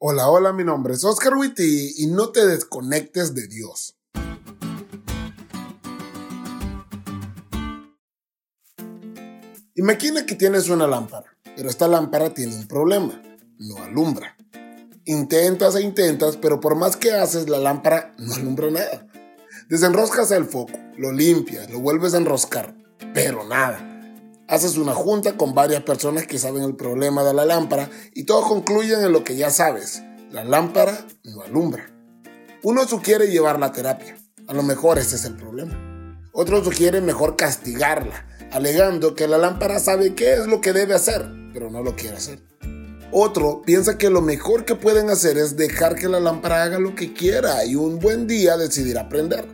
Hola, hola, mi nombre es Oscar Witty y no te desconectes de Dios. Imagina que tienes una lámpara, pero esta lámpara tiene un problema, no alumbra. Intentas e intentas, pero por más que haces, la lámpara no alumbra nada. Desenroscas el foco, lo limpias, lo vuelves a enroscar, pero nada. Haces una junta con varias personas que saben el problema de la lámpara y todos concluyen en lo que ya sabes. La lámpara no alumbra. Uno sugiere llevarla a terapia. A lo mejor ese es el problema. Otro sugiere mejor castigarla, alegando que la lámpara sabe qué es lo que debe hacer, pero no lo quiere hacer. Otro piensa que lo mejor que pueden hacer es dejar que la lámpara haga lo que quiera y un buen día decidir aprender.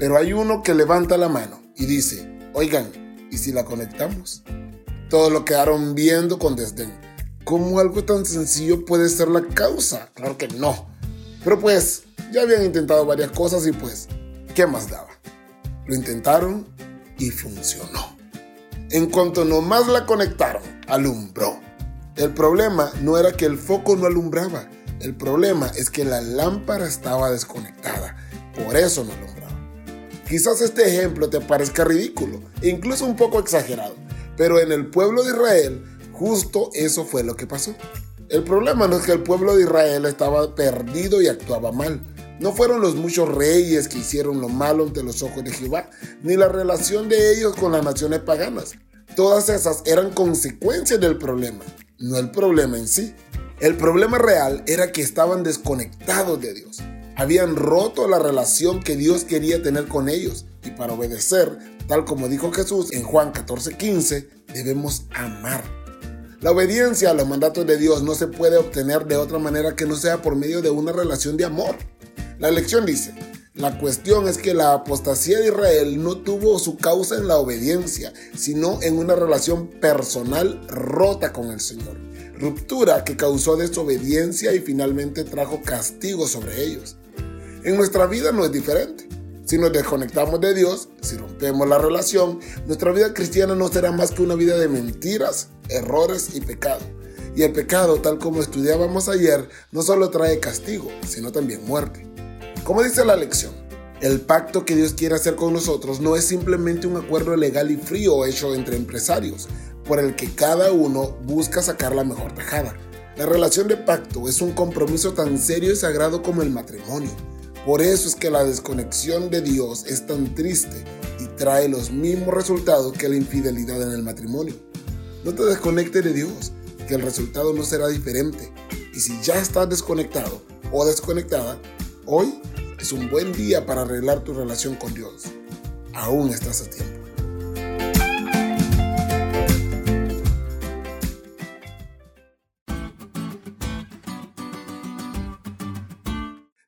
Pero hay uno que levanta la mano y dice, oigan, ¿Y si la conectamos? Todos lo quedaron viendo con desdén. ¿Cómo algo tan sencillo puede ser la causa? Claro que no. Pero pues, ya habían intentado varias cosas y pues, ¿qué más daba? Lo intentaron y funcionó. En cuanto nomás la conectaron, alumbró. El problema no era que el foco no alumbraba, el problema es que la lámpara estaba desconectada. Por eso no alumbraba. Quizás este ejemplo te parezca ridículo incluso un poco exagerado, pero en el pueblo de Israel justo eso fue lo que pasó. El problema no es que el pueblo de Israel estaba perdido y actuaba mal. No fueron los muchos reyes que hicieron lo malo ante los ojos de Jehová, ni la relación de ellos con las naciones paganas. Todas esas eran consecuencias del problema, no el problema en sí. El problema real era que estaban desconectados de Dios. Habían roto la relación que Dios quería tener con ellos y para obedecer, tal como dijo Jesús en Juan 14:15, debemos amar. La obediencia a los mandatos de Dios no se puede obtener de otra manera que no sea por medio de una relación de amor. La lección dice, la cuestión es que la apostasía de Israel no tuvo su causa en la obediencia, sino en una relación personal rota con el Señor. Ruptura que causó desobediencia y finalmente trajo castigo sobre ellos. En nuestra vida no es diferente. Si nos desconectamos de Dios, si rompemos la relación, nuestra vida cristiana no será más que una vida de mentiras, errores y pecado. Y el pecado, tal como estudiábamos ayer, no solo trae castigo, sino también muerte. Como dice la lección, el pacto que Dios quiere hacer con nosotros no es simplemente un acuerdo legal y frío hecho entre empresarios, por el que cada uno busca sacar la mejor tajada. La relación de pacto es un compromiso tan serio y sagrado como el matrimonio por eso es que la desconexión de Dios es tan triste y trae los mismos resultados que la infidelidad en el matrimonio. No te desconectes de Dios, que el resultado no será diferente. Y si ya estás desconectado o desconectada, hoy es un buen día para arreglar tu relación con Dios. Aún estás a tiempo.